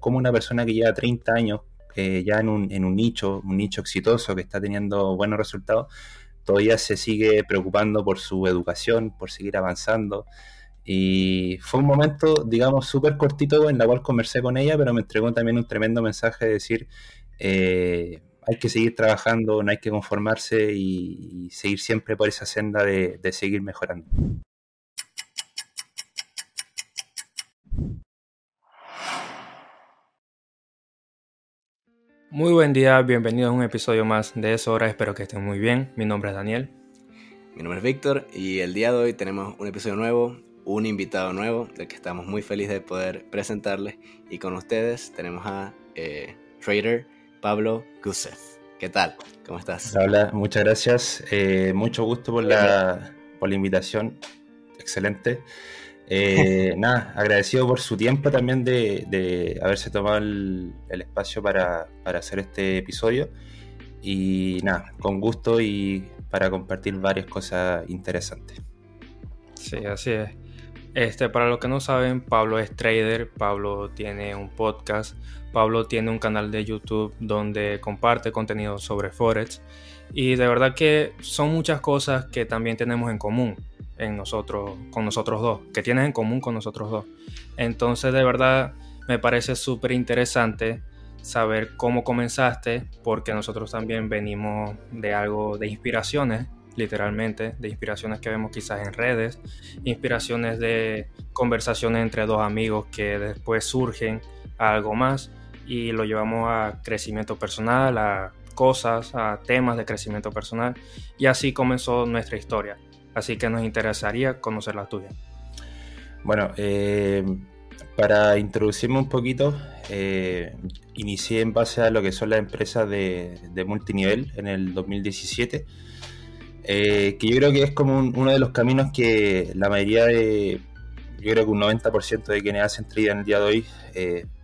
como una persona que lleva 30 años eh, ya en un, nicho, un nicho exitoso que está teniendo buenos resultados, todavía se sigue preocupando por su educación, por seguir avanzando. Y fue un momento, digamos, súper cortito en la cual conversé con ella, pero me entregó también un tremendo mensaje de decir, eh, hay que seguir trabajando, no hay que conformarse y, seguir siempre por esa senda de seguir mejorando. Muy buen día, bienvenidos a un episodio más de Eso Hora, espero que estén muy bien. Mi nombre es Daniel. Mi nombre es Víctor y el día de hoy tenemos un episodio nuevo, un invitado nuevo, del que estamos muy felices de poder presentarles. Y con ustedes tenemos a eh, Trader Pablo Gusev. ¿Qué tal? ¿Cómo estás? Hola, muchas gracias. Eh, mucho gusto por la, por la invitación. Excelente. Eh, nada, agradecido por su tiempo también de, haberse tomado el, espacio para, hacer este episodio. Y nada, con gusto y para compartir varias cosas interesantes. Sí, así es. Este, para los que no saben, Pablo es trader, Pablo tiene un podcast, Pablo tiene un canal de YouTube donde comparte contenido sobre Forex y de verdad que son muchas cosas que también tenemos en común en nosotros, con nosotros dos, que tienes en común con nosotros dos. Entonces, de verdad, me parece súper interesante saber cómo comenzaste, porque nosotros también venimos de algo de inspiraciones, literalmente, de inspiraciones que vemos quizás en redes, inspiraciones de conversaciones entre dos amigos que después surgen a algo más y lo llevamos a crecimiento personal, a cosas, a temas de crecimiento personal y así comenzó nuestra historia así que nos interesaría conocer la tuya. Bueno, eh, para introducirme un poquito, eh, inicié en base a lo que son las empresas de, multinivel en el 2017, eh, que yo creo que es como uno de los caminos que la mayoría de, yo creo que un 90% de quienes hacen trading en el día de hoy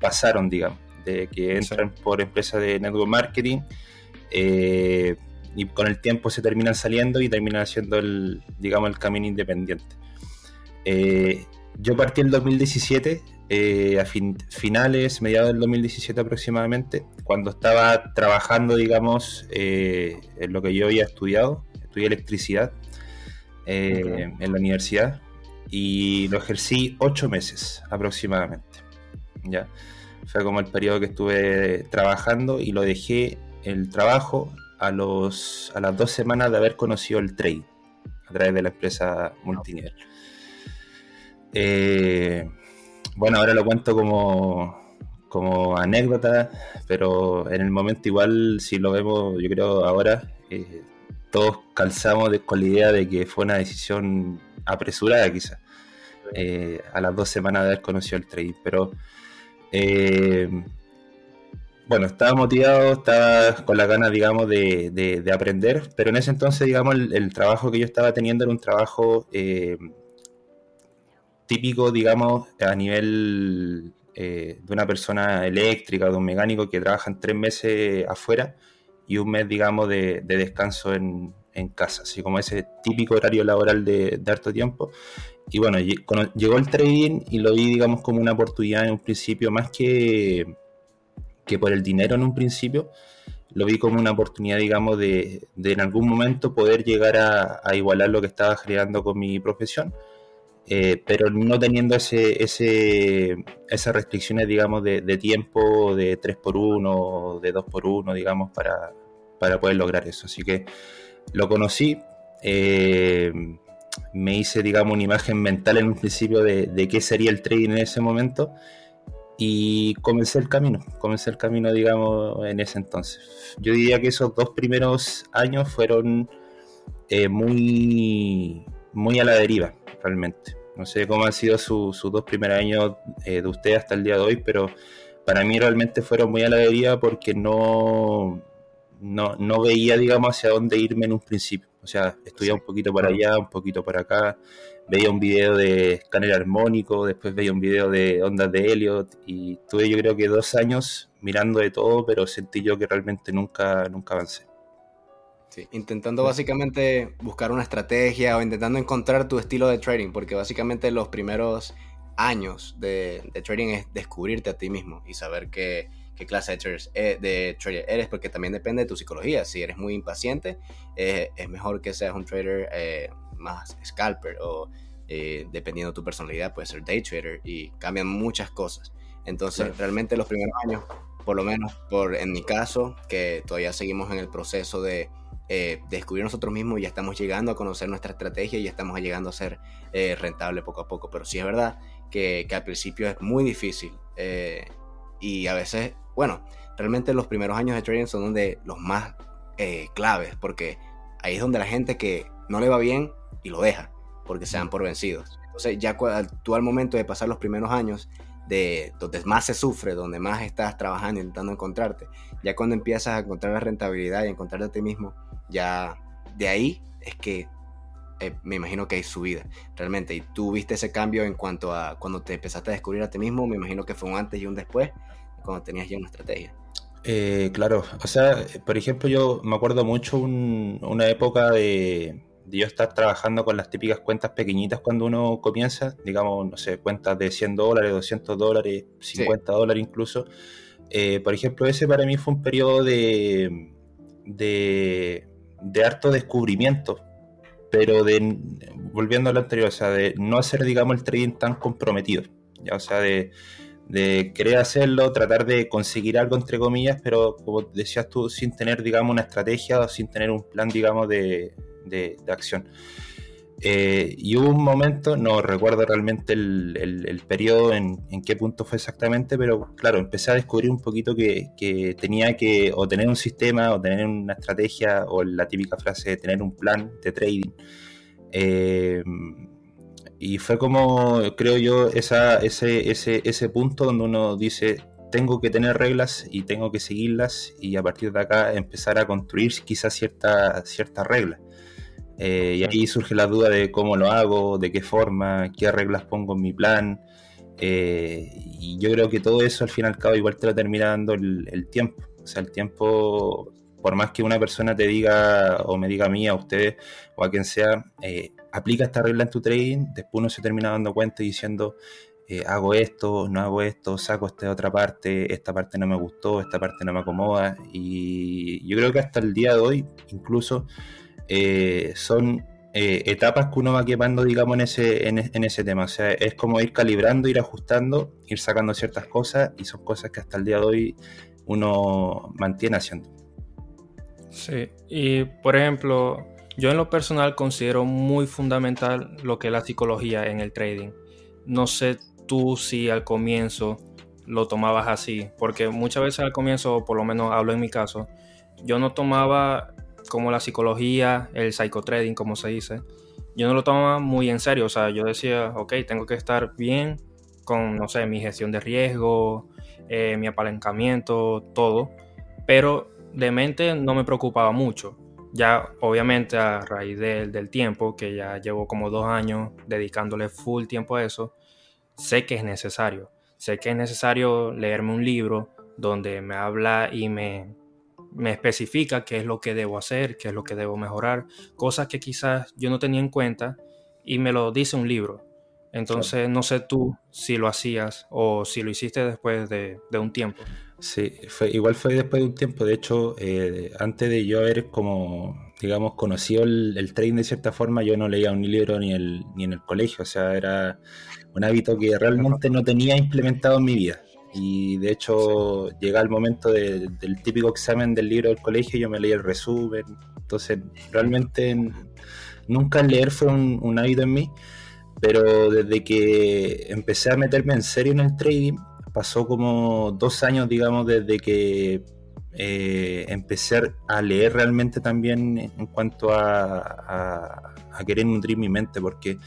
pasaron, digamos, de que entran por empresas de network marketing y con el tiempo se terminan saliendo y terminan haciendo el, digamos, el camino independiente. Eh, yo partí en 2017, eh, a finales, mediados del 2017 aproximadamente, cuando estaba trabajando, digamos, eh, en lo que yo había estudiado, estudié electricidad en la universidad y lo ejercí ocho meses aproximadamente. ¿ya? Fue como el periodo que estuve trabajando y lo dejé el trabajo a, los, a las dos semanas de haber conocido el trade a través de la empresa multinivel. Eh, bueno, ahora lo cuento como, como anécdota, pero en el momento igual, si lo vemos, yo creo ahora, eh, todos calzamos con la idea de que fue una decisión apresurada quizás, eh, a las dos semanas de haber conocido el trade, pero bueno, estaba motivado, estaba con la ganas, digamos, de, aprender, pero en ese entonces, digamos, el, trabajo que yo estaba teniendo era un trabajo eh, típico, digamos, a nivel eh, de una persona eléctrica, de un mecánico que trabaja en tres meses afuera y un mes, digamos, de, descanso en, casa, así como ese típico horario laboral de, de harto tiempo. Y bueno, llegó el trading y lo vi, digamos, como una oportunidad en un principio, más que que por el dinero en un principio, lo vi como una oportunidad, digamos, de, en algún momento poder llegar a, igualar lo que estaba generando con mi profesión, eh, pero no teniendo ese, ese, esas restricciones, digamos, de, tiempo de 3x1, de 2x1, digamos, para, para poder lograr eso. Así que lo conocí, eh, me hice, digamos, una imagen mental en un principio de, de qué sería el trading en ese momento y comencé el camino, comencé el camino, digamos, en ese entonces. Yo diría que esos dos primeros años fueron eh, muy, muy a la deriva, realmente. No sé cómo han sido sus dos primeros años eh, de usted hasta el día de hoy, pero para mí realmente fueron muy a la deriva porque no, no, no veía, digamos, hacia dónde irme en un principio. O sea, estudiaba un poquito para allá, un poquito para acá, veía un video de escáner armónico, después veía un video de ondas de Elliot y tuve yo creo que dos años mirando de todo, pero sentí yo que realmente nunca, nunca avancé. Sí, intentando básicamente buscar una estrategia o intentando encontrar tu estilo de trading, porque básicamente los primeros años de, trading es descubrirte a ti mismo y saber qué, qué clase de trader, eh, de trader, eres, porque también depende de tu psicología. Si eres muy impaciente, eh, es mejor que seas un trader eh, más scalper o dependiendo de tu personalidad, puede ser day trader y cambian muchas cosas. Entonces, realmente los primeros años, por lo menos por en mi caso, que todavía seguimos en el proceso de eh, descubrir nosotros mismos, ya estamos llegando a conocer nuestra estrategia y ya estamos llegando a ser eh, rentable poco a poco. Pero sí es verdad que, al principio es muy difícil eh, y a veces, bueno, realmente los primeros años de trading son donde los más claves, porque ahí es donde la gente que no le va bien y lo deja, porque se dan por vencidos. Entonces ya tú al momento de pasar los primeros años, de donde más se sufre, donde más estás trabajando intentando encontrarte, ya cuando empiezas a encontrar la rentabilidad y encontrarte a ti mismo, ya de ahí es que eh, me imagino que hay subida, realmente. Y tú viste ese cambio en cuanto a cuando te empezaste a descubrir a ti mismo, me imagino que fue un antes y un después, cuando tenías ya una estrategia. Eh, claro, o sea, por ejemplo, yo me acuerdo mucho una época de, yo estar trabajando con las típicas cuentas pequeñitas cuando uno comienza, digamos, no sé, cuentas de 100 dólares, 200 dólares, 50 dólares incluso. Eh, por ejemplo, ese para mí fue un periodo de, de de harto descubrimiento, pero de, volviendo a lo anterior, o sea, de no hacer, digamos, el trading tan comprometido, ya, o sea, de, querer hacerlo, tratar de conseguir algo, entre comillas, pero como decías tú, sin tener, digamos, una estrategia o sin tener un plan, digamos, de, de acción. Eh, y hubo un momento, no recuerdo realmente el, periodo en, qué punto fue exactamente, pero claro, empecé a descubrir un poquito que, tenía que o tener un sistema o tener una estrategia o la típica frase de tener un plan de trading. Eh, y fue como, creo yo, esa, ese, ese, ese punto donde uno dice, tengo que tener reglas y tengo que seguirlas y a partir de acá empezar a construir quizás ciertas cierta reglas. Eh, y ahí surge la duda de cómo lo hago, de qué forma, qué reglas pongo en mi plan. Eh, y yo creo que todo eso al fin y al cabo igual te lo termina dando el, tiempo. O sea, el tiempo, por más que una persona te diga o me diga a mí, a ustedes o a quien sea, eh, aplica esta regla en tu trading, después uno se termina dando cuenta y diciendo, hago esto, no hago esto, saco esta otra parte, esta parte no me gustó, esta parte no me acomoda. Y yo creo que hasta el día de hoy, incluso eh, son eh, etapas que uno va quemando, digamos, en ese, en, ese tema. O sea, es como ir calibrando, ir ajustando, ir sacando ciertas cosas y son cosas que hasta el día de hoy uno mantiene haciendo. Sí, y por ejemplo, yo en lo personal considero muy fundamental lo que es la psicología en el trading. No sé tú si al comienzo lo tomabas así, porque muchas veces al comienzo, por lo menos hablo en mi caso, yo no tomaba como la psicología, el psychotrading, como se dice, yo no lo tomaba muy en serio. O sea, yo decía, ok, tengo que estar bien con, no sé, mi gestión de riesgo, eh, mi apalancamiento, todo. Pero de mente no me preocupaba mucho. Ya, obviamente, a raíz del tiempo, que ya llevo como dos años dedicándole full tiempo a eso, sé que es necesario. Sé que es necesario leerme un libro donde me habla y me, me especifica qué es lo que debo hacer, qué es lo que debo mejorar, cosas que quizás yo no tenía en cuenta y me lo dice un libro. Entonces, no sé tú si lo hacías o si lo hiciste después de, un tiempo. Sí, fue, igual fue después de un tiempo. De hecho, eh, antes de yo haber como, digamos, conocido el, el, trading de cierta forma, yo no leía un libro ni, el, ni en el colegio. O sea, era un hábito que realmente no tenía implementado en mi vida. Y de hecho, llega el momento del típico examen del libro del colegio, yo me leí el resumen. Entonces, realmente nunca leer fue un, hábito en mí, pero desde que empecé a meterme en serio en el trading, pasó como dos años, digamos, desde que eh, empecé a leer realmente también en cuanto a, querer nutrir mi mente, porque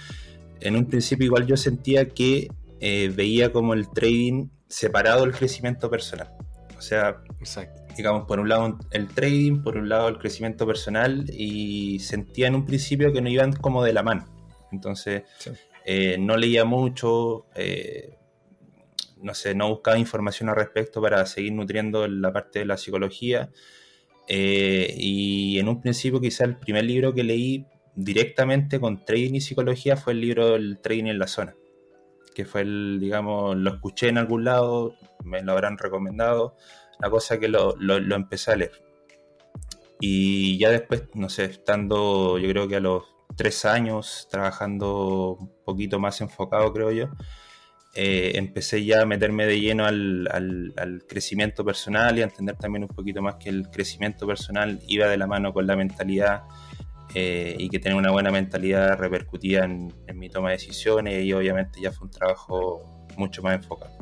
en un principio igual yo sentía que eh, veía como el trading separado el crecimiento personal. O sea, digamos, por un lado el trading, por un lado el crecimiento personal y sentía en un principio que no iban como de la mano. Entonces, eh, no leía mucho, eh, no sé, no buscaba información al respecto para seguir nutriendo la parte de la psicología. Eh, y en un principio quizá el primer libro que leí directamente con trading y psicología fue el libro El trading en la zona que fue el, digamos, lo escuché en algún lado, me lo habrán recomendado, la cosa que lo, lo, empecé a leer. Y ya después, no sé, estando yo creo que a los tres años, trabajando un poquito más enfocado, creo yo, eh, empecé ya a meterme de lleno al, al, crecimiento personal y a entender también un poquito más que el crecimiento personal iba de la mano con la mentalidad eh, y que tener una buena mentalidad repercutía en, mi toma de decisiones y obviamente ya fue un trabajo mucho más enfocado.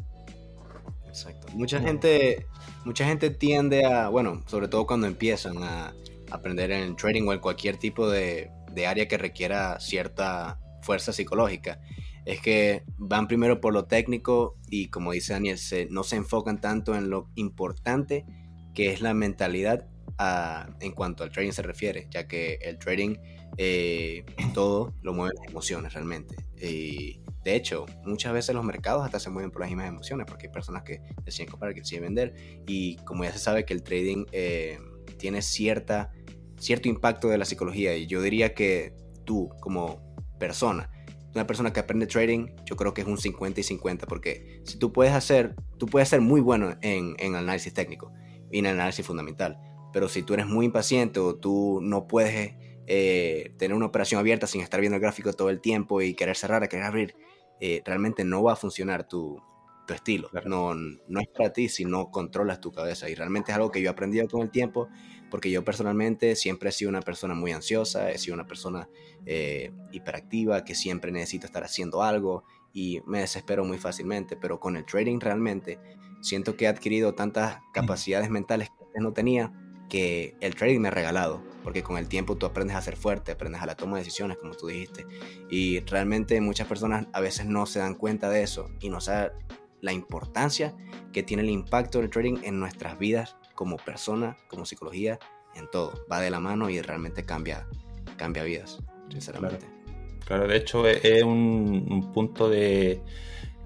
Exacto. Mucha gente, mucha gente tiende a, bueno, sobre todo cuando empiezan a aprender en trading o en cualquier tipo de, de área que requiera cierta fuerza psicológica, es que van primero por lo técnico y como dice Daniel, no se enfocan tanto en lo importante que es la mentalidad en cuanto al trading se refiere, ya que el trading eh, todo lo mueve las emociones realmente. Y de hecho, muchas veces los mercados hasta se mueven por las mismas emociones, porque hay personas que deciden comprar, que deciden vender, y como ya se sabe que el trading eh, tiene cierta, cierto impacto de la psicología, y yo diría que tú como persona, una persona que aprende trading, yo creo que es un 50 y 50, porque si tú puedes hacer, tú puedes ser muy bueno en, en análisis técnico y en análisis fundamental, pero si tú eres muy impaciente o tú no puedes eh, tener una operación abierta sin estar viendo el gráfico todo el tiempo y querer cerrar, querer abrir, eh, realmente no va a funcionar tu, tu estilo. No, no es para ti si no controlas tu cabeza. Y realmente es algo que yo he aprendido con el tiempo, porque yo personalmente siempre he sido una persona muy ansiosa, he sido una persona eh, hiperactiva, que siempre necesito estar haciendo algo y me desespero muy fácilmente. Pero con el trading realmente siento que he adquirido tantas capacidades mentales que no tenía que el trading me ha regalado, porque con el tiempo tú aprendes a ser fuerte, aprendes a la toma de decisiones, como tú dijiste, y realmente muchas personas a veces no se dan cuenta de eso y no saben la importancia que tiene el impacto del trading en nuestras vidas como persona, como psicología, en todo. Va de la mano y realmente cambia, cambia vidas, sinceramente. Claro, de hecho es un punto de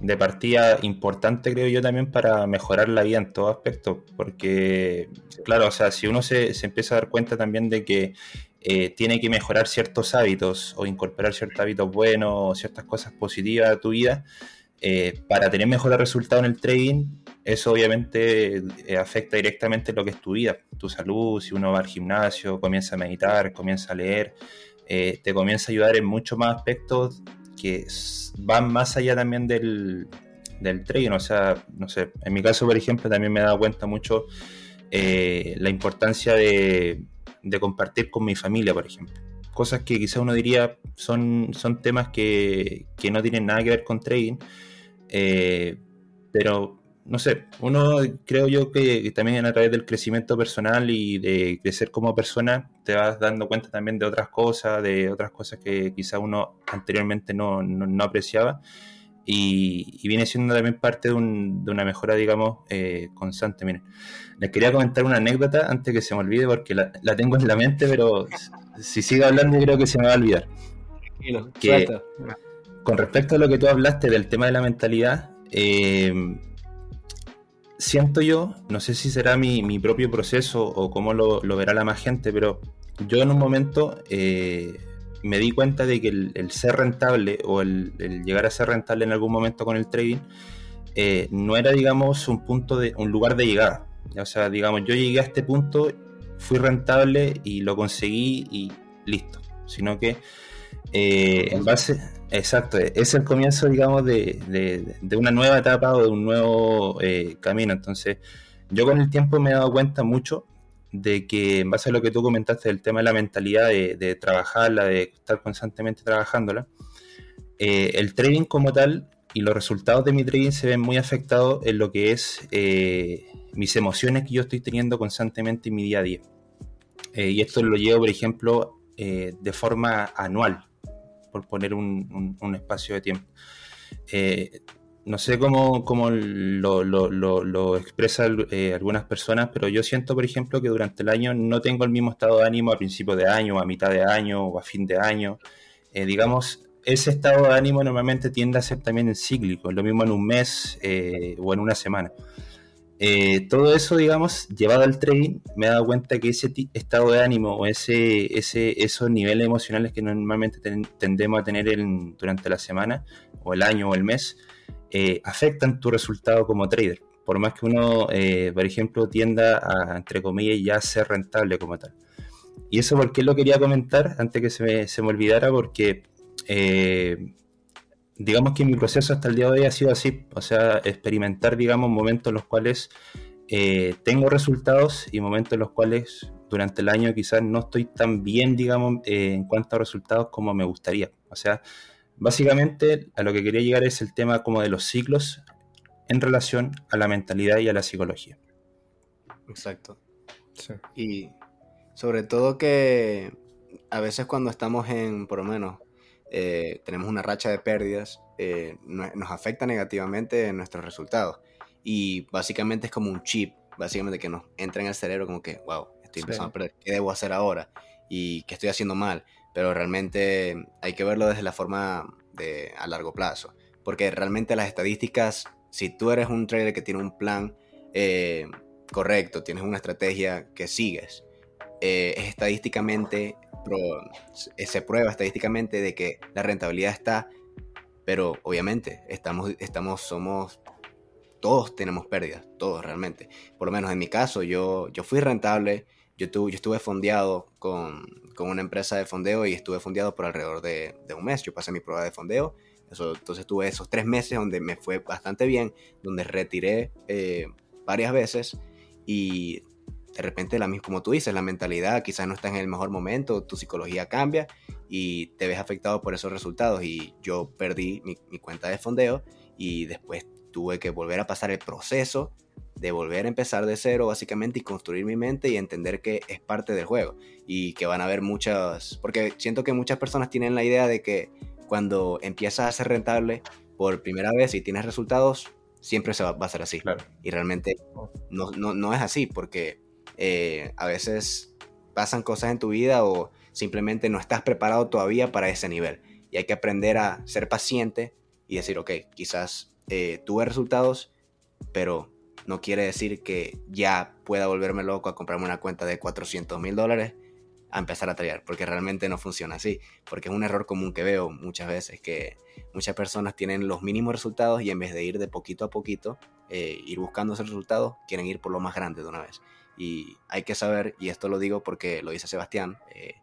de partida importante, creo yo, también para mejorar la vida en todo aspecto. Porque, claro, o sea, si uno se, empieza a dar cuenta también de que eh, tiene que mejorar ciertos hábitos o incorporar ciertos hábitos buenos o ciertas cosas positivas a tu vida, eh, para tener mejores resultados en el trading, eso obviamente eh, afecta directamente lo que es tu vida, tu salud, si uno va al gimnasio, comienza a meditar, comienza a leer, te comienza a ayudar en muchos más aspectos que van más allá también del, del trading. O sea, no sé, en mi caso, por ejemplo, también me he dado cuenta mucho eh, la importancia de, compartir con mi familia, por ejemplo. Cosas que quizá uno diría son, son temas que, no tienen nada que ver con trading, eh, pero no sé, uno creo yo que, también a través del crecimiento personal y de crecer como persona te vas dando cuenta también de otras cosas, de otras cosas que quizá uno anteriormente no, apreciaba y, viene siendo también parte de, una mejora, digamos, eh, constante. Miren, les quería comentar una anécdota antes que se me olvide porque la, tengo en la mente, pero si sigo hablando creo que se me va a olvidar. que, con respecto a lo que tú hablaste del tema de la mentalidad, eh, siento yo, no sé si será mi, propio proceso o cómo lo, verá la más gente, pero yo en un momento eh, me di cuenta de que el, ser rentable o el, llegar a ser rentable en algún momento con el trading eh, no era, digamos, un punto de un lugar de llegada. O sea, digamos, yo llegué a este punto, fui rentable y lo conseguí y listo. Sino que eh, en base, exacto, es el comienzo, digamos, de, una nueva etapa o de un nuevo eh, camino. Entonces, yo con el tiempo me he dado cuenta mucho de que en base a lo que tú comentaste del tema de la mentalidad, de, trabajarla, de estar constantemente trabajándola, eh, el trading como tal y los resultados de mi trading se ven muy afectados en lo que es mis emociones que yo estoy teniendo constantemente en mi día a día. y esto lo llevo, por ejemplo, de forma anual por poner un, espacio de tiempo. Eh, no sé cómo, cómo lo, lo, expresan eh, algunas personas, pero yo siento, por ejemplo, que durante el año no tengo el mismo estado de ánimo a principio de año, a mitad de año o a fin de año. Eh, digamos, ese estado de ánimo normalmente tiende a ser también cíclico, lo mismo en un mes o en una semana. Eh, todo eso, digamos, llevado al trading, me he dado cuenta que ese estado de ánimo o ese, ese, esos niveles emocionales que normalmente tendemos a tener durante la semana o el año o el mes, eh, afectan tu resultado como trader. Por más que uno, eh, por ejemplo, tienda a, entre comillas, ya ser rentable como tal. Y eso porque lo quería comentar antes que se me, se me olvidara, porque digamos que mi proceso hasta el día de hoy ha sido así, o sea, experimentar, digamos, momentos en los cuales eh, tengo resultados y momentos en los cuales durante el año quizás no estoy tan bien, digamos, eh, en cuanto a resultados como me gustaría. O sea, básicamente a lo que quería llegar es el tema como de los ciclos en relación a la mentalidad y a la psicología. Exacto. Sí. Y sobre todo que a veces cuando estamos en, por lo menos, eh, tenemos una racha de pérdidas, eh, nos afecta negativamente en nuestros resultados. Y básicamente es como un chip, básicamente que nos entra en el cerebro como que, wow, estoy empezando a perder, ¿qué debo hacer ahora? ¿Y qué estoy haciendo mal? Pero realmente hay que verlo desde la forma de a largo plazo. Porque realmente las estadísticas, si tú eres un trader que tiene un plan eh, correcto, tienes una estrategia que sigues, es estadísticamente eh, se prueba estadísticamente de que la rentabilidad está, pero obviamente estamos, estamos, somos, todos tenemos pérdidas, todos realmente. Por lo menos en mi caso, yo, yo fui rentable, yo, tuve, yo estuve fondeado con, con, una empresa de fondeo y estuve fondeado por alrededor de, de, un mes. Yo pasé mi prueba de fondeo, eso, entonces tuve esos tres meses donde me fue bastante bien, donde retiré eh, varias veces y de repente, la, como tú dices, la mentalidad quizás no está en el mejor momento, tu psicología cambia y te ves afectado por esos resultados. Y yo perdí mi, cuenta de fondeo y después tuve que volver a pasar el proceso de volver a empezar de cero básicamente y construir mi mente y entender que es parte del juego y que van a haber muchas, porque siento que muchas personas tienen la idea de que cuando empiezas a ser rentable por primera vez y tienes resultados, siempre se va, a ser así. Y realmente no, no, no, es así porque eh, a veces pasan cosas en tu vida o simplemente no estás preparado todavía para ese nivel. Y hay que aprender a ser paciente y decir, ok, quizás eh, tuve resultados, pero no quiere decir que ya pueda volverme loco a comprarme una cuenta de 400 mil dólares a empezar a traer, porque realmente no funciona así, porque es un error común que veo muchas veces, que muchas personas tienen los mínimos resultados y en vez de ir de poquito a poquito, eh, ir buscando esos resultados, quieren ir por lo más grande de una vez. Y hay que saber, y esto lo digo porque lo dice Sebastián, eh,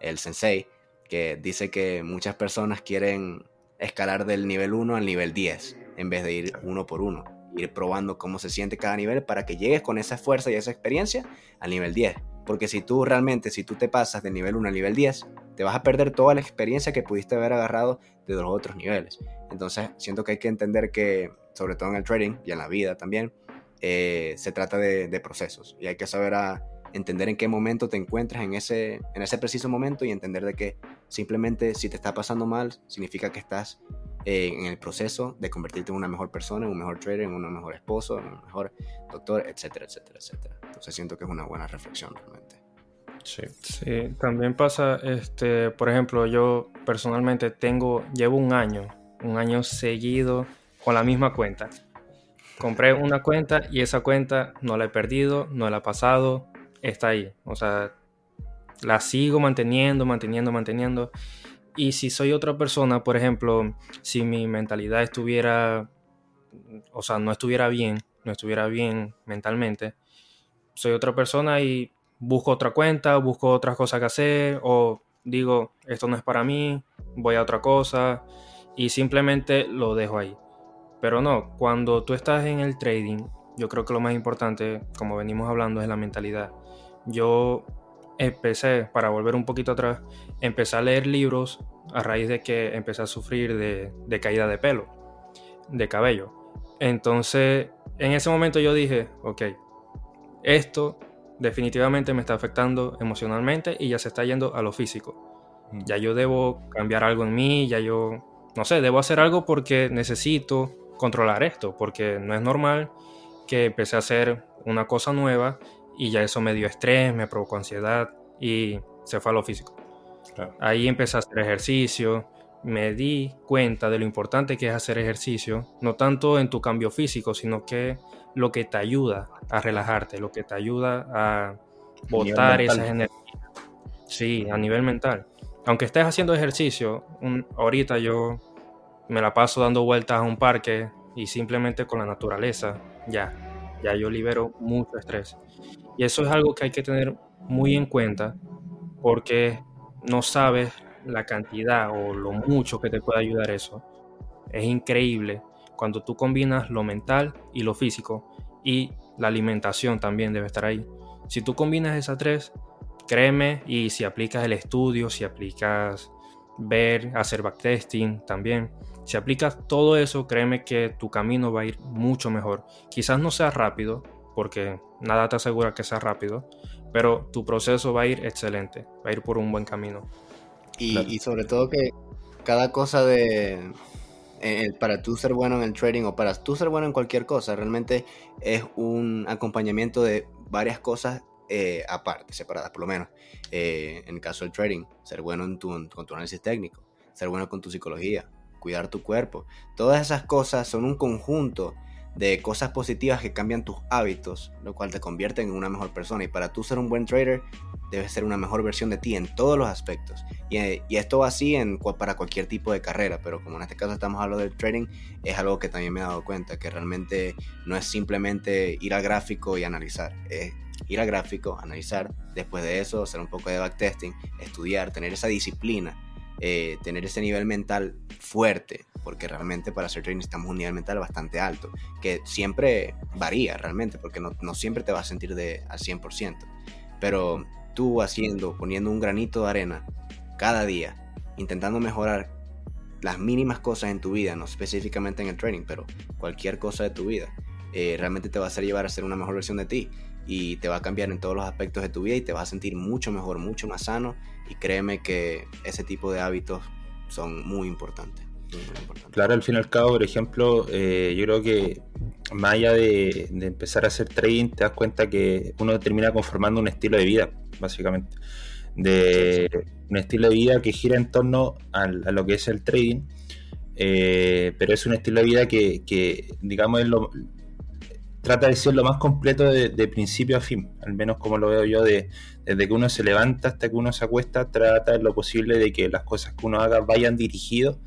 el sensei, que dice que muchas personas quieren escalar del nivel 1 al nivel 10 en vez de ir uno por uno, ir probando cómo se siente cada nivel para que llegues con esa fuerza y esa experiencia al nivel 10. Porque si tú realmente, si tú te pasas del nivel 1 al nivel 10, te vas a perder toda la experiencia que pudiste haber agarrado de los otros niveles. Entonces, siento que hay que entender que, sobre todo en el trading y en la vida también, eh, se trata de, procesos y hay que saber entender en qué momento te encuentras en ese, en ese preciso momento y entender de que simplemente si te está pasando mal significa que estás eh, en el proceso de convertirte en una mejor persona, en un mejor trader, en un mejor esposo, en un mejor doctor, etcétera, etcétera, etcétera. Entonces siento que es una buena reflexión realmente. Sí. sí, también pasa, este, por ejemplo, yo personalmente tengo, llevo un año, un año seguido con la misma cuenta compré una cuenta y esa cuenta no la he perdido, no la he pasado, está ahí. O sea, la sigo manteniendo, manteniendo, manteniendo. Y si soy otra persona, por ejemplo, si mi mentalidad estuviera, o sea, no estuviera bien, no estuviera bien mentalmente, soy otra persona y busco otra cuenta, busco otras cosas que hacer, o digo, esto no es para mí, voy a otra cosa, y simplemente lo dejo ahí. Pero no, cuando tú estás en el trading, yo creo que lo más importante, como venimos hablando, es la mentalidad. Yo empecé, para volver un poquito atrás, empecé a leer libros a raíz de que empecé a sufrir de, caída de pelo, de cabello. Entonces, en ese momento yo dije, ok, esto definitivamente me está afectando emocionalmente y ya se está yendo a lo físico. Mm. Ya yo debo cambiar algo en mí, ya yo, no sé, debo hacer algo porque necesito controlar esto, porque no es normal que empecé a hacer una cosa nueva y ya eso me dio estrés, me provocó ansiedad y se fue a lo físico. Ahí empecé a hacer ejercicio, me di cuenta de lo importante que es hacer ejercicio, no tanto en tu cambio físico, sino que lo que te ayuda a relajarte, lo que te ayuda a botar esas energías. Sí, a nivel mental. Aunque estés haciendo ejercicio, ahorita yo me la paso dando vueltas a un parque y simplemente con la naturaleza, ya, ya yo libero mucho estrés. Y eso es algo que hay que tener muy en cuenta porque no sabes la cantidad o lo mucho que te puede ayudar eso. Es increíble cuando tú combinas lo mental y lo físico y la alimentación también debe estar ahí. Si tú combinas esas tres, créeme y si aplicas el estudio, si aplicas ver, hacer backtesting también, si aplicas todo eso, créeme que tu camino va a ir mucho mejor. Quizás no sea rápido, porque nada te asegura que sea rápido, pero tu proceso va a ir excelente, va a ir por un buen camino. Y, sobre todo que cada cosa de... para tú ser bueno en el trading o para tú ser bueno en cualquier cosa, realmente es un acompañamiento de varias cosas eh, aparte, separadas por lo menos. Eh, en el caso del trading, ser bueno en tu, con tu análisis técnico, ser bueno con tu psicología, cuidar tu cuerpo. Todas esas cosas son un conjunto de cosas positivas que cambian tus hábitos, lo cual te convierte en una mejor persona. Y para tú ser un buen trader, debes ser una mejor versión de ti en todos los aspectos. Y, esto va así en, para cualquier tipo de carrera, pero como en este caso estamos hablando del trading, es algo que también me he dado cuenta, que realmente no es simplemente ir al gráfico y analizar. Es ir al gráfico, analizar, después de eso hacer un poco de backtesting, estudiar, tener esa disciplina eh, tener ese nivel mental fuerte, porque realmente para hacer trading necesitamos un nivel mental bastante alto, que siempre varía realmente, porque no, siempre te vas a sentir de, al 100%, pero tú haciendo, poniendo un granito de arena cada día, intentando mejorar las mínimas cosas en tu vida, no específicamente en el trading, pero cualquier cosa de tu vida, eh, realmente te va a hacer llevar a ser una mejor versión de ti y te va a cambiar en todos los aspectos de tu vida y te vas a sentir mucho mejor, mucho más sano y créeme que ese tipo de hábitos son muy importantes. Claro, al fin y al cabo, por ejemplo, eh, yo creo que más allá de, empezar a hacer trading, te das cuenta que uno termina conformando un estilo de vida, básicamente. De un estilo de vida que gira en torno a, lo que es el trading, eh, pero es un estilo de vida que, que digamos, es lo, trata de ser lo más completo de, principio a fin, al menos como lo veo yo, de, desde que uno se levanta hasta que uno se acuesta, trata lo posible de que las cosas que uno haga vayan dirigidos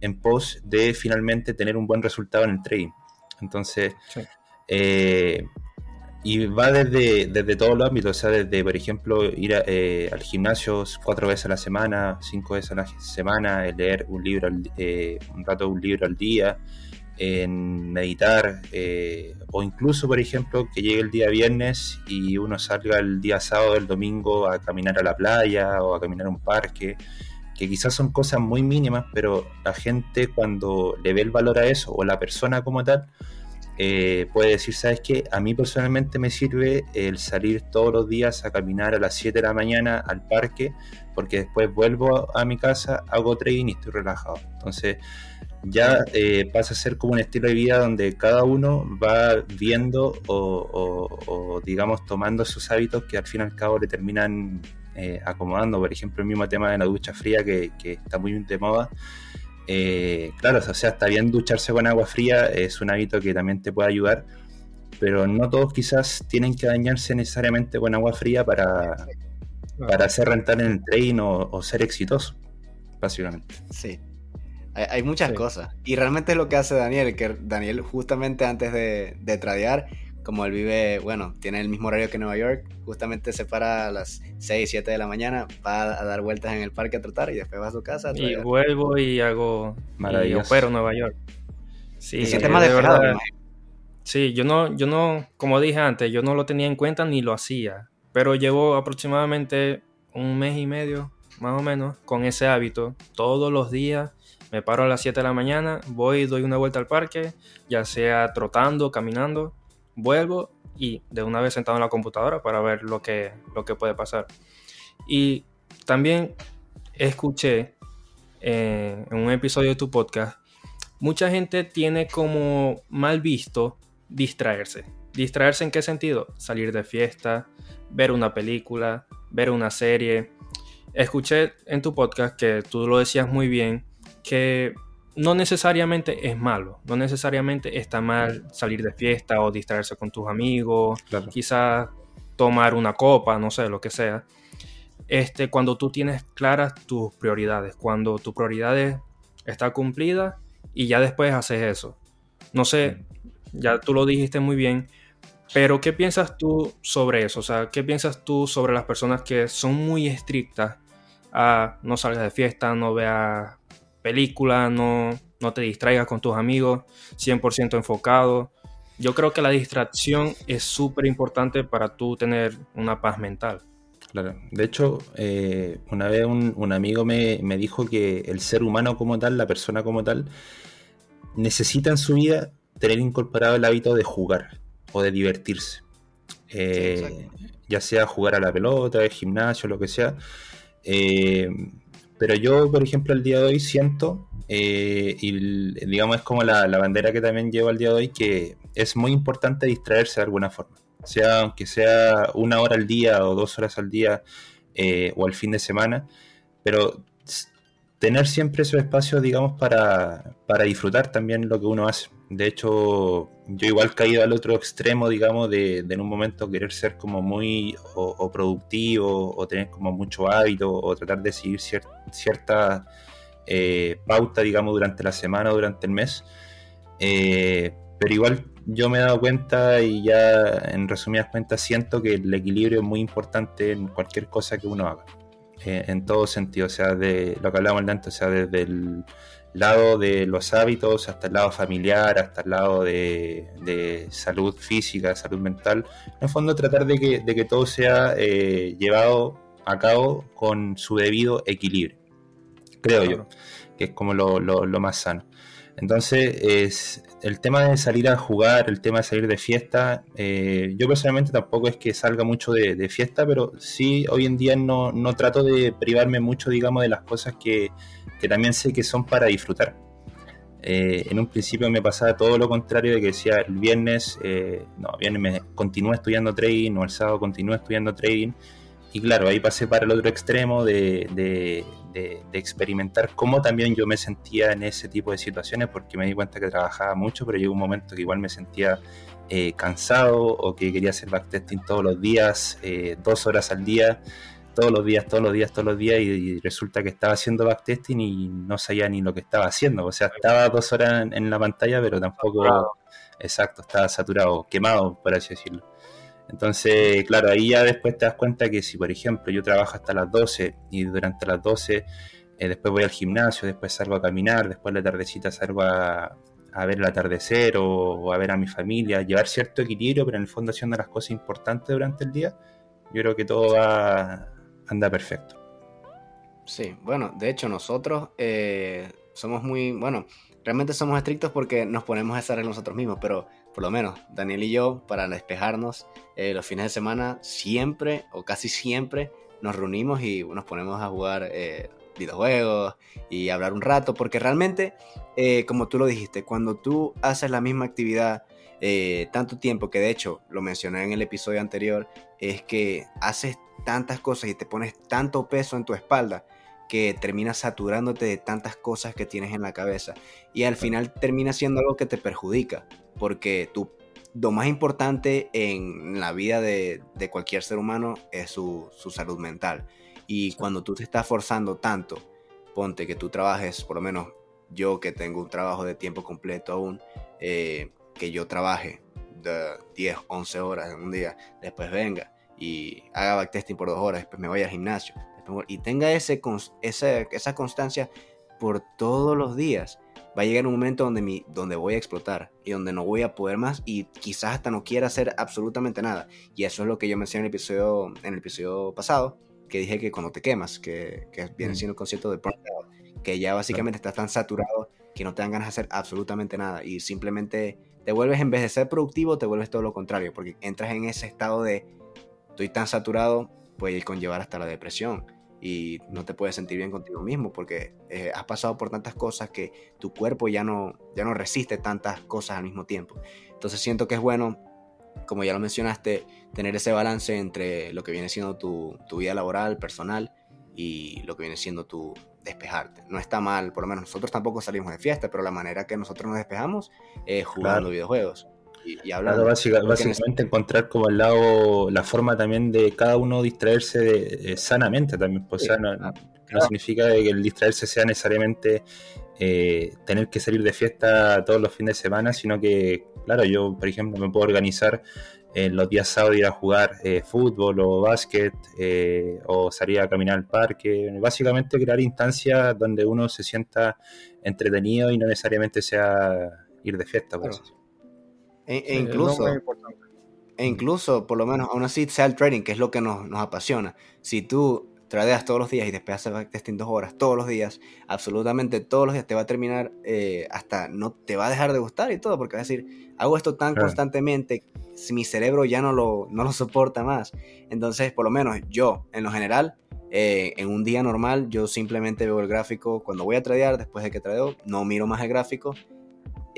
en pos de finalmente tener un buen resultado en el trading. Entonces, eh, y va desde, desde todos los ámbitos, o sea, desde, por ejemplo, ir eh, al gimnasio cuatro veces a la semana, cinco veces a la semana, leer un libro, eh, un rato un libro al día, en meditar eh, o incluso, por ejemplo, que llegue el día viernes y uno salga el día sábado, el domingo a caminar a la playa o a caminar a un parque, que quizás son cosas muy mínimas, pero la gente cuando le ve el valor a eso o la persona como tal, eh, puede decir, ¿sabes qué? A mí personalmente me sirve el salir todos los días a caminar a las 7 de la mañana al parque, porque después vuelvo a mi casa, hago trading y estoy relajado. Entonces, ya eh, pasa a ser como un estilo de vida donde cada uno va viendo o, digamos tomando sus hábitos que al fin y al cabo le terminan eh, acomodando. Por ejemplo, el mismo tema de la ducha fría que, está muy de moda. Eh, claro, o sea, está bien ducharse con agua fría, es un hábito que también te puede ayudar, pero no todos quizás tienen que dañarse necesariamente con agua fría para, para hacer rentar en el tren o, o ser exitoso, básicamente. Sí, hay, muchas cosas. Y realmente es lo que hace Daniel, que Daniel justamente antes de, de tradear, como él vive, bueno, tiene el mismo horario que Nueva York, justamente se para a las 6, 7 de la mañana, va a dar vueltas en el parque a trotar y después va a su casa. y vuelvo y hago, Maravilloso. y Nueva York. Sí, y más de verdad. Sí, yo no, yo no, como dije antes, yo no lo tenía en cuenta ni lo hacía, pero llevo aproximadamente un mes y medio, más o menos, con ese hábito, todos los días me paro a las 7 de la mañana, voy, doy una vuelta al parque, ya sea trotando, caminando, vuelvo y de una vez sentado en la computadora para ver lo que, lo que puede pasar. Y también escuché eh, en un episodio de tu podcast, mucha gente tiene como mal visto distraerse. ¿Distraerse en qué sentido? Salir de fiesta, ver una película, ver una serie. Escuché en tu podcast que tú lo decías muy bien, que no necesariamente es malo, no necesariamente está mal salir de fiesta o distraerse con tus amigos, quizás tomar una copa, no sé, lo que sea. Este, cuando tú tienes claras tus prioridades, cuando tu prioridades está cumplida y ya después haces eso. No sé, ya tú lo dijiste muy bien, pero ¿qué piensas tú sobre eso? O sea, ¿qué piensas tú sobre las personas que son muy estrictas a no salgas de fiesta, no veas película, no, no te distraigas con tus amigos, 100% enfocado? Yo creo que la distracción es súper importante para tú tener una paz mental. Claro, de hecho, eh, una vez un, amigo me, me, dijo que el ser humano como tal, la persona como tal, necesita en su vida tener incorporado el hábito de jugar o de divertirse. Eh, ya sea jugar a la pelota, el gimnasio, lo que sea. Eh, pero yo, por ejemplo, el día de hoy siento, y digamos es como la, la bandera que también llevo al día de hoy, que es muy importante distraerse de alguna forma sea aunque sea una hora al día o dos horas al día eh, o al fin de semana, pero tener siempre esos espacios, digamos, para, disfrutar también lo que uno hace. De hecho, yo igual caído al otro extremo, digamos, de, en un momento querer ser como muy o, productivo o tener como mucho hábito o tratar de seguir cierta eh, pauta, digamos, durante la semana o durante el mes. Eh, pero igual yo me he dado cuenta y ya en resumidas cuentas siento que el equilibrio es muy importante en cualquier cosa que uno haga. Eh, en todo sentido, o sea, de lo que hablamos antes, o sea, desde el lado de los hábitos hasta el lado familiar, hasta el lado de, salud física, salud mental. En el fondo tratar de que, de que todo sea eh, llevado a cabo con su debido equilibrio, creo yo, que es como lo, lo más sano. Entonces, es, el tema de salir a jugar, el tema de salir de fiesta, eh, yo personalmente tampoco es que salga mucho de, fiesta, pero sí hoy en día no, trato de privarme mucho, digamos, de las cosas que, también sé que son para disfrutar. Eh, en un principio me pasaba todo lo contrario de que decía el viernes, eh, no, viernes me continúo estudiando trading o el sábado continúo estudiando trading. Y claro, ahí pasé para el otro extremo de, de, experimentar cómo también yo me sentía en ese tipo de situaciones, porque me di cuenta que trabajaba mucho, pero llegó un momento que igual me sentía eh, cansado o que quería hacer backtesting todos los días, eh, dos horas al día, todos los días, todos los días, todos los días, y, resulta que estaba haciendo backtesting y no sabía ni lo que estaba haciendo. O sea, estaba dos horas en, la pantalla, pero tampoco, exacto, estaba saturado, quemado, por así decirlo. Entonces, claro, ahí ya después te das cuenta que si, por ejemplo, yo trabajo hasta las 12 y durante las 12 eh, después voy al gimnasio, después salgo a caminar, después la tardecita salgo a, ver el atardecer o, a ver a mi familia, llevar cierto equilibrio, pero en el fondo haciendo las cosas importantes durante el día, yo creo que todo va, anda perfecto. Sí, bueno, de hecho nosotros eh, somos muy, bueno, realmente somos estrictos porque nos ponemos a hacer nosotros mismos, pero por lo menos Daniel y yo, para despejarnos eh, los fines de semana, siempre o casi siempre nos reunimos y nos ponemos a jugar eh, videojuegos y hablar un rato, porque realmente, como tú lo dijiste, cuando tú haces la misma actividad tanto tiempo, que de hecho lo mencioné en el episodio anterior, es que haces tantas cosas y te pones tanto peso en tu espalda que terminas saturándote de tantas cosas que tienes en la cabeza y al final termina siendo algo que te perjudica porque tú, lo más importante en la vida de, cualquier ser humano es su, salud mental. Y cuando tú te estás forzando tanto, ponte que tú trabajes, por lo menos yo que tengo un trabajo de tiempo completo aún, eh, que yo trabaje de 10, 11 horas en un día, después venga y haga backtesting por dos horas, después me vaya al gimnasio, y tenga ese, esa constancia por todos los días va a llegar un momento donde, mi, donde voy a explotar y donde no voy a poder más y quizás hasta no quiera hacer absolutamente nada. Y eso es lo que yo mencioné en el episodio, en el episodio pasado, que dije que cuando te quemas, que, que viene mm. siendo el concepto de que ya básicamente estás tan saturado que no te dan ganas de hacer absolutamente nada y simplemente te vuelves, en vez de ser productivo, te vuelves todo lo contrario, porque entras en ese estado de estoy tan saturado, puede conllevar hasta la depresión y no te puedes sentir bien contigo mismo porque eh, has pasado por tantas cosas que tu cuerpo ya no, ya no resiste tantas cosas al mismo tiempo. Entonces siento que es bueno, como ya lo mencionaste, tener ese balance entre lo que viene siendo tu, vida laboral, personal y lo que viene siendo tu, despejarte. No está mal, por lo menos nosotros tampoco salimos de fiesta, pero la manera que nosotros nos despejamos es jugando videojuegos. Y, hablando. básicamente encontrar como el lado, la forma también de cada uno distraerse sanamente también. Pues, no, significa que el distraerse sea necesariamente eh, tener que salir de fiesta todos los fines de semana, sino que, claro, yo, por ejemplo, me puedo organizar en los días sábados ir a jugar eh, fútbol o básquet eh, o salir a caminar al parque. Básicamente crear instancias donde uno se sienta entretenido y no necesariamente sea ir de fiesta. E, e incluso, e incluso, por lo menos, aún así sea el trading, que es lo que nos, nos apasiona. Si tú tradeas todos los días y después haces backtesting dos horas todos los días, absolutamente todos los días te va a terminar, eh, hasta no te va a dejar de gustar y todo, porque vas a decir, hago esto tan constantemente, si mi cerebro ya no lo, no lo soporta más. Entonces, por lo menos yo, en lo general, eh, en un día normal, yo simplemente veo el gráfico cuando voy a tradear, después de que tradeo, no miro más el gráfico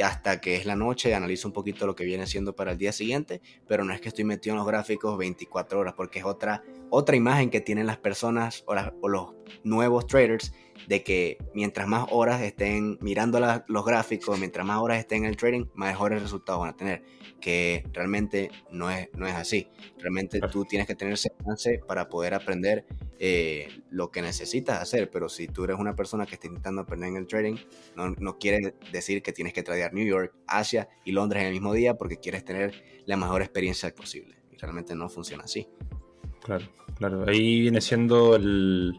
hasta que es la noche, analizo un poquito lo que viene siendo para el día siguiente, pero no es que estoy metido en los gráficos 24 horas, porque es otra, otra imagen que tienen las personas o, los nuevos traders de que mientras más horas estén mirando los gráficos, mientras más horas estén en el trading, mejores resultados van a tener que realmente no es, no es así. Realmente tú tienes que tener ese chance para poder aprender eh, lo que necesitas hacer, pero si tú eres una persona que está intentando aprender en el trading, no, no quiere decir que tienes que tradear New York, Asia y Londres en el mismo día porque quieres tener la mejor experiencia posible. Y realmente no funciona así. Claro, claro. Ahí viene siendo el,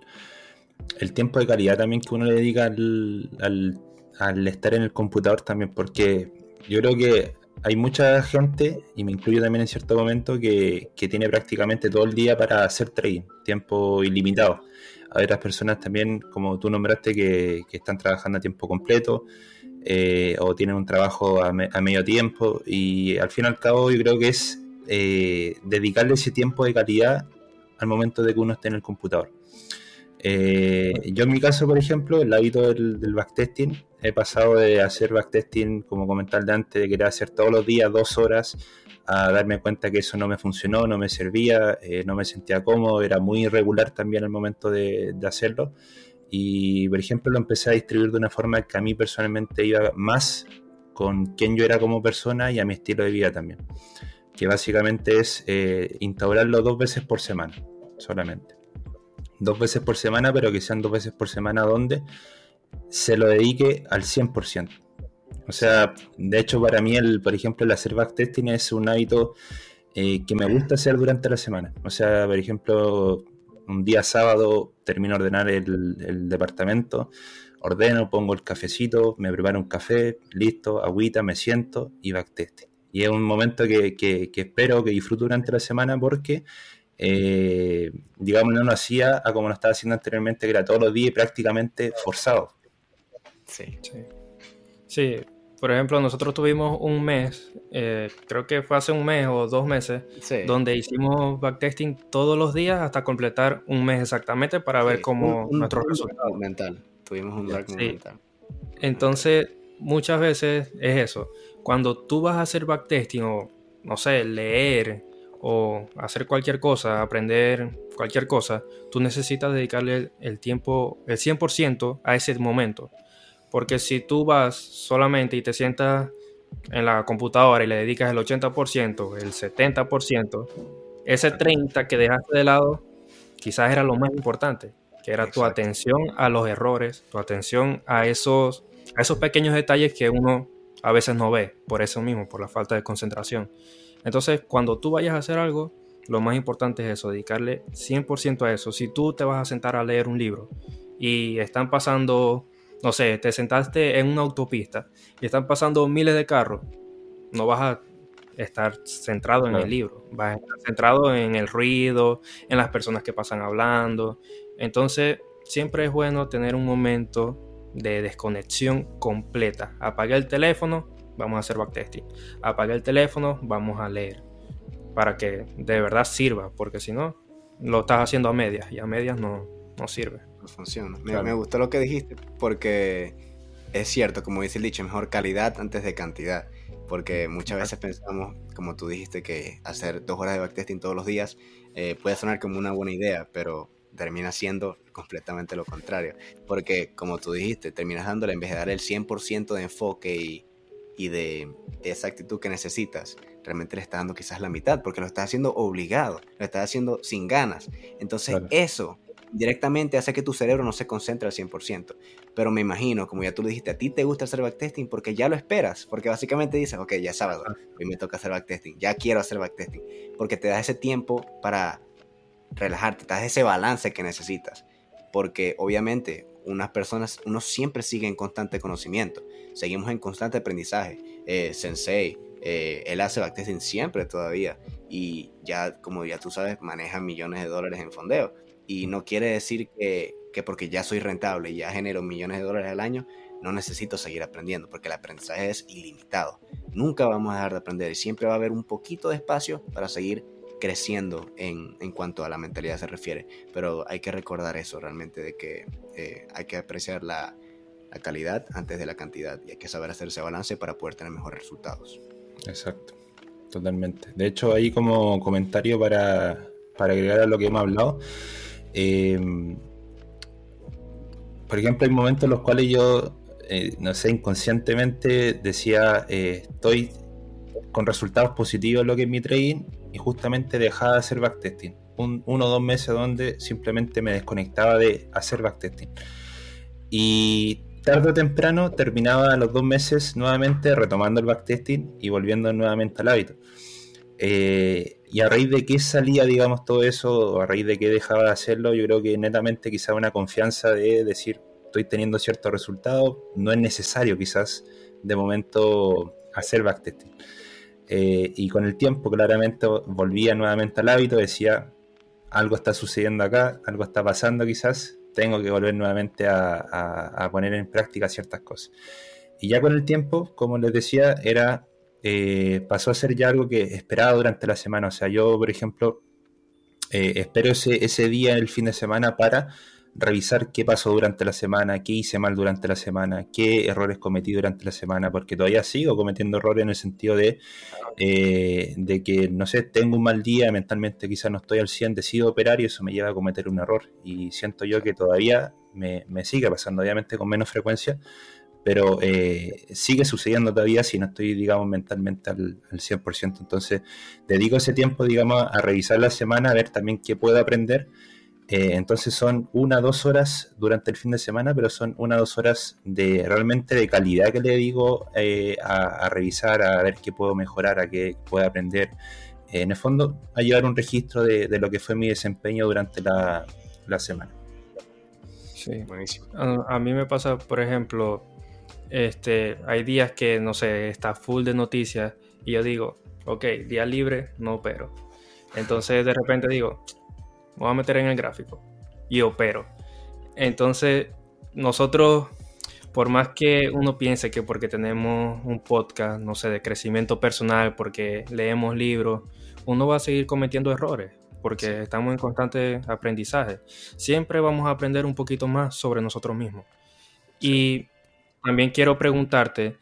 el tiempo de calidad también que uno le dedica al, estar en el computador también, porque yo creo que hay mucha gente, y me incluyo también en cierto momento, que, tiene prácticamente todo el día para hacer trading, tiempo ilimitado. Hay otras personas también, como tú nombraste, que, están trabajando a tiempo completo eh, o tienen un trabajo a, medio tiempo. Y al fin y al cabo, yo creo que es eh, dedicarle ese tiempo de calidad al momento de que uno esté en el computador. Eh, yo en mi caso, por ejemplo, el hábito del, del backtesting he pasado de hacer backtesting, como comentar de antes, de querer hacer todos los días dos horas, a darme cuenta que eso no me funcionó, no me servía, eh, no me sentía cómodo, era muy irregular también el momento de, hacerlo. Y, por ejemplo, lo empecé a distribuir de una forma que a mí personalmente iba más con quién yo era como persona y a mi estilo de vida también. Que básicamente es eh, instaurarlo dos veces por semana, solamente. Dos veces por semana, pero que sean dos veces por semana donde se lo dedique al 100%. O sea, de hecho para mí, el, por ejemplo, el hacer backtesting es un hábito eh, que me gusta hacer durante la semana. O sea, por ejemplo, un día sábado termino de ordenar el, departamento, ordeno, pongo el cafecito, me preparo un café, listo, agüita, me siento y backtesting. Y es un momento que, que, espero, que disfruto durante la semana porque eh, digamos, no lo hacía a como lo estaba haciendo anteriormente, que era todos los días prácticamente forzado. Sí. sí. por ejemplo, nosotros tuvimos un mes, eh, creo que fue hace un mes o dos meses, donde hicimos backtesting todos los días hasta completar un mes exactamente para ver cómo nuestro resultado. Mental. Tuvimos un dark mental. Entonces, muchas veces es eso. Cuando tú vas a hacer backtesting o, no sé, leer o hacer cualquier cosa, aprender cualquier cosa, tú necesitas dedicarle el tiempo, el 100% a ese momento. Porque si tú vas solamente y te sientas en la computadora y le dedicas el 80%, el 70%, ese 30% que dejaste de lado quizás era lo más importante, que era tu atención a los errores, tu atención a esos, a esos pequeños detalles que uno a veces no ve, por eso mismo, por la falta de concentración. Entonces, cuando tú vayas a hacer algo, lo más importante es eso, dedicarle 100% a eso. Si tú te vas a sentar a leer un libro y están pasando no sé, te sentaste en una autopista y están pasando miles de carros, no vas a estar centrado en el libro, vas a estar centrado en el ruido, en las personas que pasan hablando. Entonces, siempre es bueno tener un momento de desconexión completa. Apaga el teléfono, vamos a hacer backtesting. Apaga el teléfono, vamos a leer. Para que de verdad sirva, porque si no, lo estás haciendo a medias y a medias no, no sirve funciona. Me, gustó lo que dijiste porque es cierto, como dice el dicho, mejor calidad antes de cantidad. Porque muchas veces pensamos, como tú dijiste, que hacer dos horas de backtesting todos los días eh, puede sonar como una buena idea, pero termina siendo completamente lo contrario. Porque, como tú dijiste, terminas dándole, en vez de dar el 100% de enfoque y, y de esa actitud que necesitas, realmente le estás dando quizás la mitad, porque lo estás haciendo obligado, lo estás haciendo sin ganas. Entonces, eso directamente hace que tu cerebro no se concentre al 100%. Pero me imagino, como ya tú lo dijiste, a ti te gusta hacer backtesting porque ya lo esperas, porque básicamente dices, ok, ya es sábado, hoy me toca hacer backtesting, ya quiero hacer backtesting, porque te da ese tiempo para relajarte, te das ese balance que necesitas. Porque obviamente unas personas, uno siempre sigue en constante conocimiento, seguimos en constante aprendizaje. Eh, sensei, eh, él hace backtesting siempre todavía y ya, como ya tú sabes, maneja millones de dólares en fondeo. Y no quiere decir que, que porque ya soy rentable y ya genero millones de dólares al año, no necesito seguir aprendiendo, porque el aprendizaje es ilimitado. Nunca vamos a dejar de aprender y siempre va a haber un poquito de espacio para seguir creciendo en, en, cuanto a la mentalidad se refiere. Pero hay que recordar eso realmente, de que eh, hay que apreciar la, la, calidad antes de la cantidad y hay que saber hacer ese balance para poder tener mejores resultados. Exacto, totalmente. De hecho, ahí como comentario para, para agregar a lo que hemos hablado, eh, por ejemplo, hay momentos en los cuales yo, eh, no sé, inconscientemente decía, eh, estoy con resultados positivos en lo que es mi trading y justamente dejaba de hacer backtesting. Un, uno o dos meses donde simplemente me desconectaba de hacer backtesting. Y tarde o temprano terminaba los dos meses nuevamente retomando el backtesting y volviendo nuevamente al hábito. Eh, y a raíz de qué salía, digamos, todo eso, a raíz de qué dejaba de hacerlo, yo creo que netamente quizá una confianza de decir, estoy teniendo ciertos resultados, no es necesario quizás de momento hacer backtesting. Eh, y con el tiempo, claramente, volvía nuevamente al hábito, decía, algo está sucediendo acá, algo está pasando quizás, tengo que volver nuevamente a, poner en práctica ciertas cosas. Y ya con el tiempo, como les decía, era eh, pasó a ser ya algo que esperaba durante la semana. O sea, yo, por ejemplo, eh, espero ese, ese día, el fin de semana, para revisar qué pasó durante la semana, qué hice mal durante la semana, qué errores cometí durante la semana, porque todavía sigo cometiendo errores en el sentido de, eh, de que, no sé, tengo un mal día, mentalmente quizás no estoy al 100, decido operar y eso me lleva a cometer un error. Y siento yo que todavía me, me sigue pasando, obviamente con menos frecuencia, pero eh, sigue sucediendo todavía si no estoy, digamos, mentalmente al, al 100%. Entonces, dedico ese tiempo, digamos, a revisar la semana, a ver también qué puedo aprender eh, entonces son una dos horas durante el fin de semana, pero son una dos horas de realmente de calidad que le digo eh, a, revisar, a ver qué puedo mejorar, a qué puedo aprender. Eh, en el fondo, a llevar un registro de, lo que fue mi desempeño durante la, semana. Sí, buenísimo. A, mí me pasa, por ejemplo, este, hay días que, no sé, está full de noticias y yo digo, ok, día libre, no opero. Entonces de repente digo, voy a meter en el gráfico y opero. Entonces, nosotros, por más que uno piense que porque tenemos un podcast, no sé, de crecimiento personal, porque leemos libros, uno va a seguir cometiendo errores, porque estamos en constante aprendizaje. Siempre vamos a aprender un poquito más sobre nosotros mismos. Y también quiero preguntarte,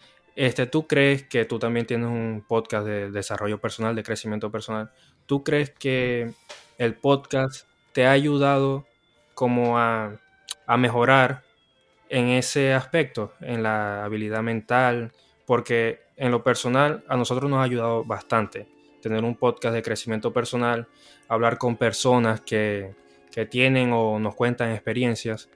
este, ¿tú crees que tú también tienes un podcast de desarrollo personal, de crecimiento personal? ¿Tú crees que el podcast te ha ayudado como a, mejorar en ese aspecto, en la habilidad mental, porque en lo personal a nosotros nos ha ayudado bastante tener un podcast de crecimiento personal, hablar con personas que, que tienen o nos cuentan experiencias,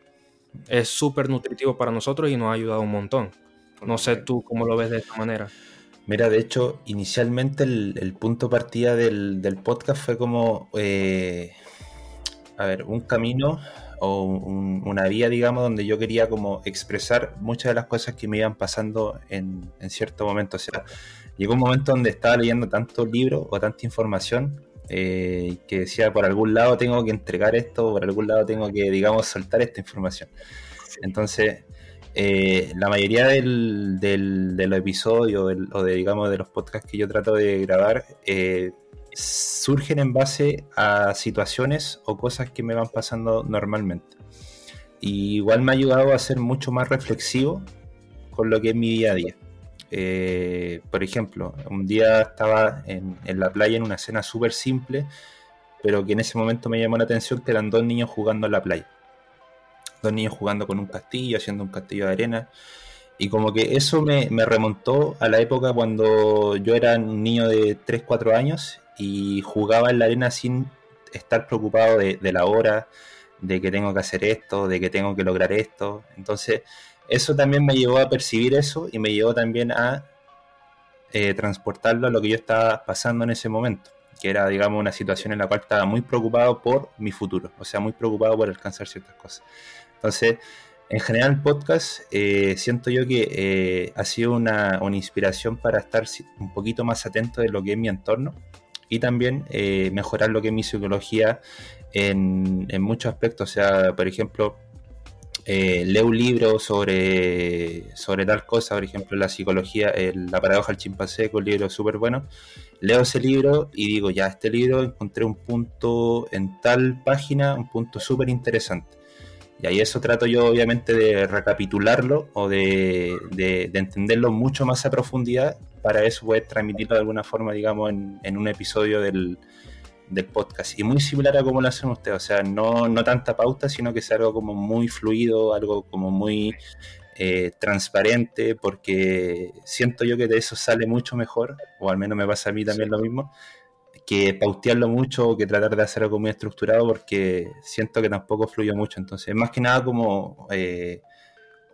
es súper nutritivo para nosotros y nos ha ayudado un montón. No sé tú cómo lo ves de esta manera. Mira, de hecho, inicialmente el, punto partida del, del, podcast fue como, eh, a ver, un camino o una vía, digamos, donde yo quería como expresar muchas de las cosas que me iban pasando en, en cierto momento. O sea, llegó un momento donde estaba leyendo tantos libros o tanta información eh, que decía, por algún lado tengo que entregar esto, por algún lado tengo que, digamos, soltar esta información. Entonces, eh, la mayoría del, de los episodios o de, digamos, de los podcasts que yo trato de grabar eh, surgen en base a situaciones o cosas que me van pasando normalmente. Y igual me ha ayudado a ser mucho más reflexivo con lo que es mi día a día. Eh, por ejemplo, un día estaba en, en, la playa en una escena súper simple, pero que en ese momento me llamó la atención que eran dos niños jugando en la playa. Dos niños jugando con un castillo, haciendo un castillo de arena. Y como que eso me, remontó a la época cuando yo era un niño de 3, 4 años y jugaba en la arena sin estar preocupado de, de la hora, de que tengo que hacer esto, de que tengo que lograr esto. Entonces, eso también me llevó a percibir eso y me llevó también a eh, transportarlo a lo que yo estaba pasando en ese momento, que era, digamos, una situación en la cual estaba muy preocupado por mi futuro, o sea, muy preocupado por alcanzar ciertas cosas. Entonces, en general, el podcast eh, siento yo que eh, ha sido una, inspiración para estar un poquito más atento de lo que es mi entorno y también mejorar lo que es mi psicología en, en muchos aspectos. O sea, por ejemplo, eh, leo un libro sobre, sobre tal cosa, por ejemplo, la psicología, la paradoja del chimpancé, que un libro súper bueno. Leo ese libro y digo, ya, este libro encontré un punto en tal página, un punto súper interesante. Y ahí eso trato yo, obviamente, de recapitularlo o de, de, entenderlo mucho más a profundidad para eso poder transmitirlo de alguna forma, digamos, en, en un episodio del, del podcast. Y muy similar a como lo hacen ustedes, o sea, no, no tanta pauta, sino que es algo como muy fluido, algo como muy eh, transparente, porque siento yo que de eso sale mucho mejor, o al menos me pasa a mí también lo mismo, que pautearlo mucho o que tratar de hacer algo muy estructurado, porque siento que tampoco fluye mucho. Entonces, más que nada como eh,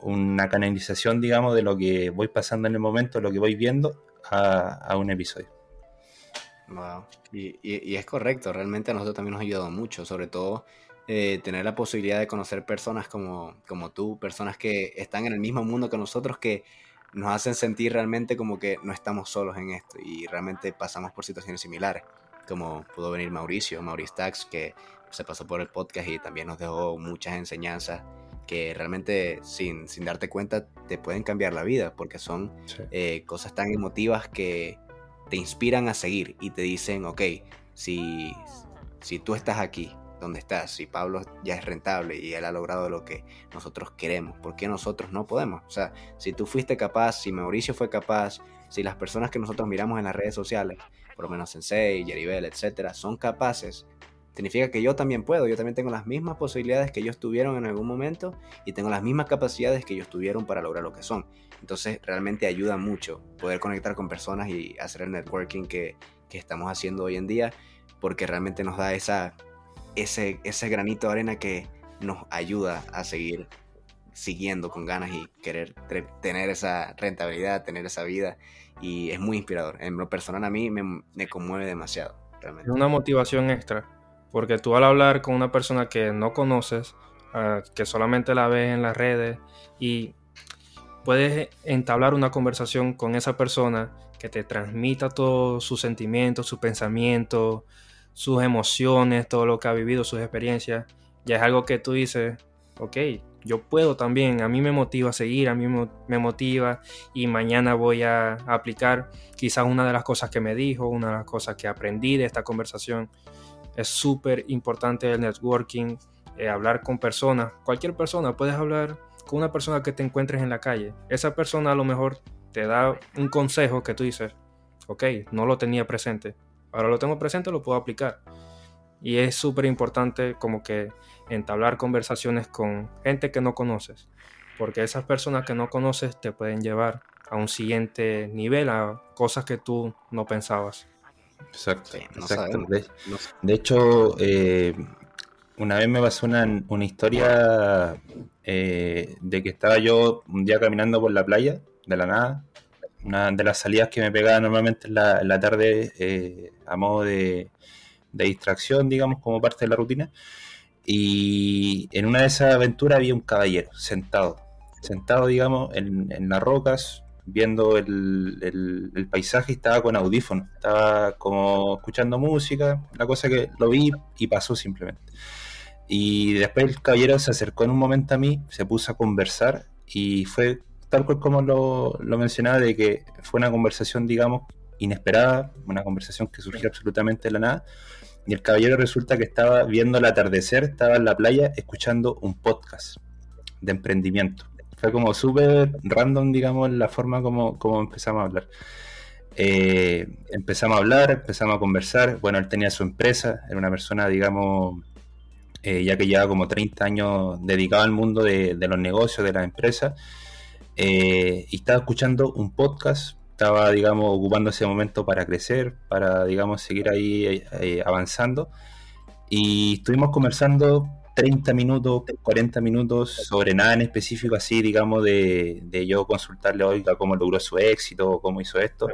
una canalización, digamos, de lo que voy pasando en el momento, lo que voy viendo a un episodio. Y, es correcto, realmente a nosotros también nos ha ayudado mucho, sobre todo eh, tener la posibilidad de conocer personas como, como tú, personas que están en el mismo mundo que nosotros, que nos hacen sentir realmente como que no estamos solos en esto y realmente pasamos por situaciones similares, como pudo venir Mauricio, Maurice Tax, que se pasó por el podcast y también nos dejó muchas enseñanzas que realmente sin, sin darte cuenta te pueden cambiar la vida, porque son eh, cosas tan emotivas que te inspiran a seguir y te dicen, ok, si, si tú estás aquí, donde estás, si Pablo ya es rentable y él ha logrado lo que nosotros queremos, ¿por qué nosotros no podemos? O sea, si tú fuiste capaz, si Mauricio fue capaz, si las personas que nosotros miramos en las redes sociales, por lo menos Sensei, Jeribel, etcétera, son capaces, significa que yo también puedo, yo también tengo las mismas posibilidades que ellos tuvieron en algún momento y tengo las mismas capacidades que ellos tuvieron para lograr lo que son. Entonces realmente ayuda mucho poder conectar con personas y hacer el networking que, estamos haciendo hoy en día, porque realmente nos da esa, ese, ese granito de arena que nos ayuda a seguir siguiendo con ganas y querer tener esa rentabilidad, tener esa vida. Y es muy inspirador. En lo personal a mí me, conmueve demasiado. Realmente. Es una motivación extra, porque tú al hablar con una persona que no conoces, ah, que solamente la ves en las redes y puedes entablar una conversación con esa persona que te transmita todos sus sentimientos, sus pensamientos, sus emociones, todo lo que ha vivido, sus experiencias, ya es algo que tú dices, ok, yo puedo también, a mí me motiva a seguir, a mí me motiva y mañana voy a aplicar quizás una de las cosas que me dijo, una de las cosas que aprendí de esta conversación. Es súper importante el networking, eh, hablar con personas, cualquier persona, puedes hablar con una persona que te encuentres en la calle, esa persona a lo mejor te da un consejo que tú dices, ok, no lo tenía presente, ahora lo tengo presente, lo puedo aplicar. Y es súper importante como que entablar conversaciones con gente que no conoces, porque esas personas que no conoces te pueden llevar a un siguiente nivel, a cosas que tú no pensabas. Exacto, De, hecho, eh, una vez me pasó una, una historia eh, de que estaba yo un día caminando por la playa, de la nada, una de las salidas que me pegaba normalmente en la, tarde eh, a modo de, distracción, digamos, como parte de la rutina. Y en una de esas aventuras había un caballero sentado, sentado, digamos, en, las rocas, viendo el, el, paisaje y estaba con audífonos, estaba como escuchando música, la cosa que lo vi y pasó simplemente. Y después el caballero se acercó en un momento a mí, se puso a conversar y fue tal cual como lo, mencionaba, de que fue una conversación, digamos, inesperada, una conversación que surgió absolutamente de la nada. Y el caballero resulta que estaba viendo el atardecer, estaba en la playa escuchando un podcast de emprendimiento. Fue como súper random, digamos, la forma como, como empezamos a hablar. Eh, empezamos a hablar, empezamos a conversar. Bueno, él tenía su empresa, era una persona, digamos, eh, ya que lleva como 30 años dedicado al mundo de, los negocios, de las empresas. Y estaba escuchando un podcast, estaba, digamos, ocupando ese momento para crecer, para, digamos, seguir ahí avanzando. Y estuvimos conversando 30 minutos, 40 minutos sobre nada en específico, así, digamos, de, yo consultarle hoy cómo logró su éxito, cómo hizo esto.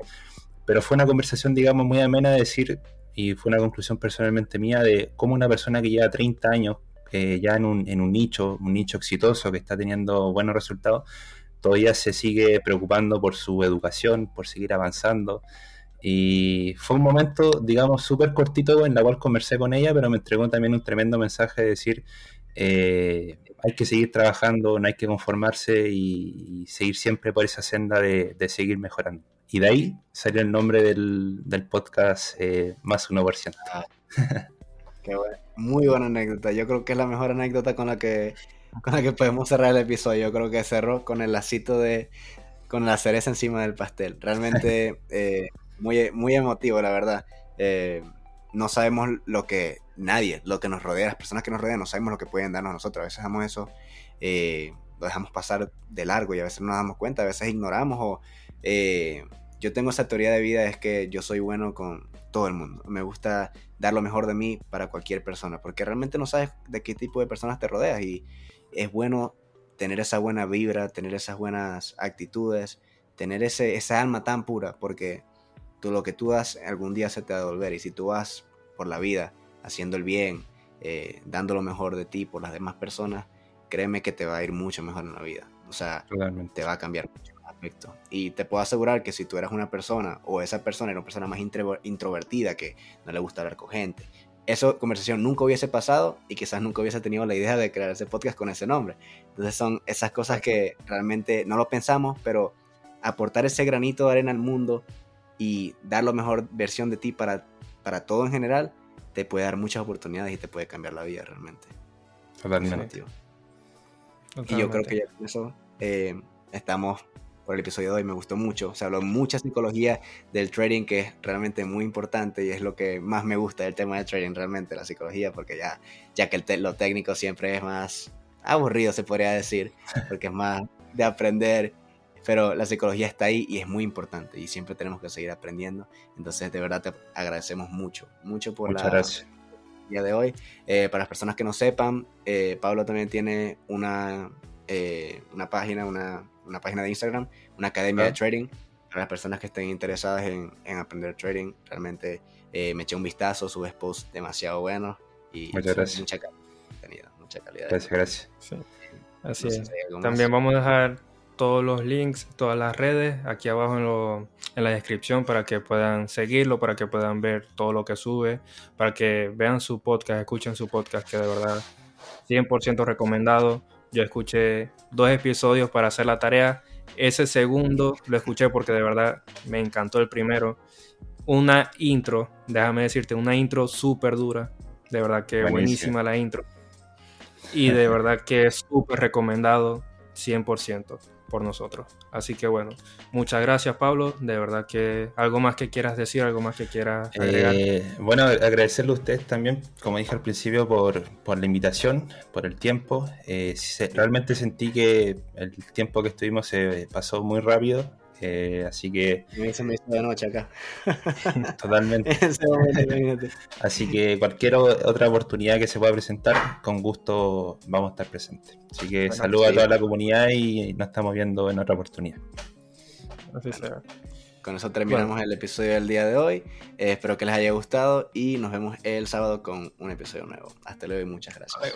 Pero fue una conversación, digamos, muy amena de decir, y fue una conclusión personalmente mía, de cómo una persona que lleva 30 años eh, ya en un, en un nicho, un nicho exitoso que está teniendo buenos resultados, todavía se sigue preocupando por su educación, por seguir avanzando. Y fue un momento, digamos, súper cortito en la cual conversé con ella, pero me entregó también un tremendo mensaje de decir, eh, hay que seguir trabajando, no hay que conformarse y, seguir siempre por esa senda de, seguir mejorando. Y de ahí salió el nombre del, podcast eh, Más 1%. Ah, qué bueno. Muy buena anécdota. Yo creo que es la mejor anécdota con la que, con la que podemos cerrar el episodio. Yo creo que cerró con el lacito de, con la cereza encima del pastel. Realmente... Eh, muy, muy emotivo, la verdad. Eh, no sabemos lo que nadie, lo que nos rodea, las personas que nos rodean, no sabemos lo que pueden darnos nosotros. A veces dejamos eso, eh, lo dejamos pasar de largo y a veces no nos damos cuenta, a veces ignoramos o... Yo tengo esa teoría de vida, es que yo soy bueno con todo el mundo. Me gusta dar lo mejor de mí para cualquier persona, porque realmente no sabes de qué tipo de personas te rodeas y es bueno tener esa buena vibra, tener esas buenas actitudes, tener ese, esa alma tan pura, porque tú lo que tú das algún día se te va a devolver. Y si tú vas por la vida haciendo el bien, eh, dando lo mejor de ti por las demás personas, créeme que te va a ir mucho mejor en la vida. O sea, te va a cambiar mucho el aspecto. Y te puedo asegurar que si tú eras una persona o esa persona era una persona más introvertida que no le gusta hablar con gente, esa conversación nunca hubiese pasado y quizás nunca hubiese tenido la idea de crear ese podcast con ese nombre. Entonces son esas cosas que realmente no lo pensamos, pero aportar ese granito de arena al mundo y dar la mejor versión de ti para, para todo en general, te puede dar muchas oportunidades y te puede cambiar la vida realmente. Totalmente. Y yo creo que ya con eso eh, estamos por el episodio de hoy. Me gustó mucho. Se habló mucha psicología del trading, que es realmente muy importante y es lo que más me gusta del tema del trading, realmente, la psicología, porque ya, ya que el lo técnico siempre es más aburrido, se podría decir, porque es más de aprender pero la psicología está ahí y es muy importante y siempre tenemos que seguir aprendiendo. Entonces, de verdad te agradecemos mucho, mucho por Muchas la día de hoy. Eh, para las personas que no sepan, eh, Pablo también tiene una, eh, una página, una, una, página de Instagram, una academia de trading. Para las personas que estén interesadas en, en aprender trading, realmente me eché un vistazo, subes posts demasiado buenos y muchas gracias. mucha calidad. Mucha calidad. Gracias, gracias. Así es. También vamos a dejar todos los links, todas las redes aquí abajo en, la descripción para que puedan seguirlo, para que puedan ver todo lo que sube, para que vean su podcast, escuchen su podcast que de verdad 100% recomendado. Yo escuché dos episodios para hacer la tarea. Ese segundo lo escuché porque de verdad me encantó el primero. Una intro, déjame decirte, una intro súper dura. De verdad que buenísima la intro. Y de verdad que es súper recomendado 100% por nosotros. Así que bueno, muchas gracias Pablo, de verdad que algo más que quieras decir, algo más que quieras agregar. Eh, bueno, agradecerle a ustedes también, como dije al principio, por, por la invitación, por el tiempo. Eh, realmente sentí que el tiempo que estuvimos se pasó muy rápido. Eh, así que. Me hizo, me hizo de noche acá. Totalmente. así que cualquier otra oportunidad que se pueda presentar, con gusto vamos a estar presentes. Así que saludo a toda la comunidad y nos estamos viendo en otra oportunidad. Así será. Con eso terminamos el episodio del día de hoy. Eh, espero que les haya gustado y nos vemos el sábado con un episodio nuevo. Hasta luego y muchas gracias.